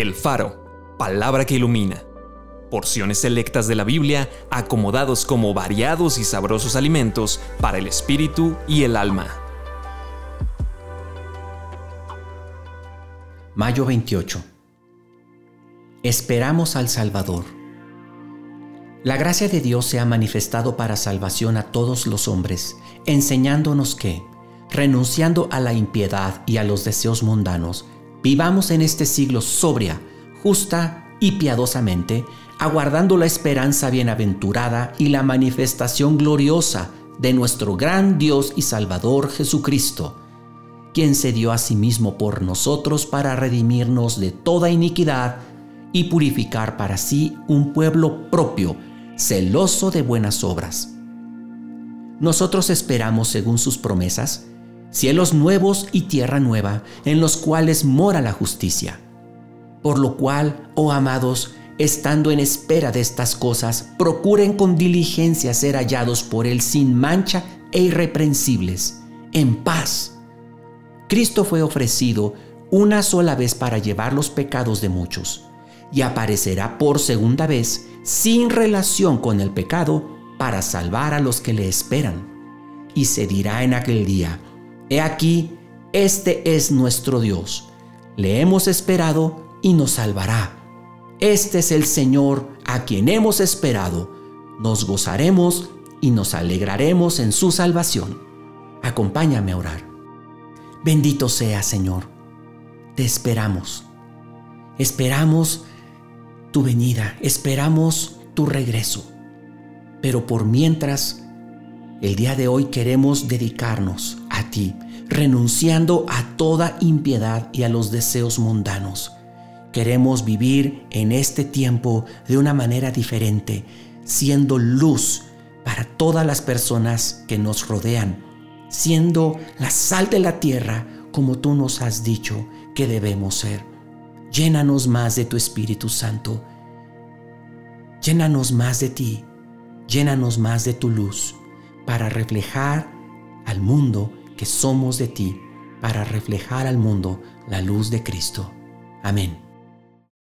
El Faro, palabra que ilumina. Porciones selectas de la Biblia acomodados como variados y sabrosos alimentos para el espíritu y el alma. Mayo 28. Esperamos al Salvador. La gracia de Dios se ha manifestado para salvación a todos los hombres, enseñándonos que, renunciando a la impiedad y a los deseos mundanos, vivamos en este siglo sobria, justa y piadosamente, aguardando la esperanza bienaventurada y la manifestación gloriosa de nuestro gran Dios y Salvador Jesucristo, quien se dio a sí mismo por nosotros para redimirnos de toda iniquidad y purificar para sí un pueblo propio, celoso de buenas obras. Nosotros esperamos, según sus promesas, cielos nuevos y tierra nueva, en los cuales mora la justicia. Por lo cual, oh amados, estando en espera de estas cosas, procuren con diligencia ser hallados por Él sin mancha e irreprensibles, en paz. Cristo fue ofrecido una sola vez para llevar los pecados de muchos, y aparecerá por segunda vez sin relación con el pecado para salvar a los que le esperan. Y se dirá en aquel día, He aquí, este es nuestro Dios. Le hemos esperado y nos salvará. Este es el Señor a quien hemos esperado. Nos gozaremos y nos alegraremos en su salvación. Acompáñame a orar. Bendito sea, Señor. Te esperamos. Esperamos tu venida, esperamos tu regreso. Pero por mientras, el día de hoy queremos dedicarnos a ti, renunciando a toda impiedad y a los deseos mundanos. Queremos vivir en este tiempo de una manera diferente, siendo luz para todas las personas que nos rodean, siendo la sal de la tierra como tú nos has dicho que debemos ser. Llénanos más de tu Espíritu Santo. Llénanos más de ti. Llénanos más de tu luz para reflejar al mundo que somos de ti, para reflejar al mundo la luz de Cristo. Amén.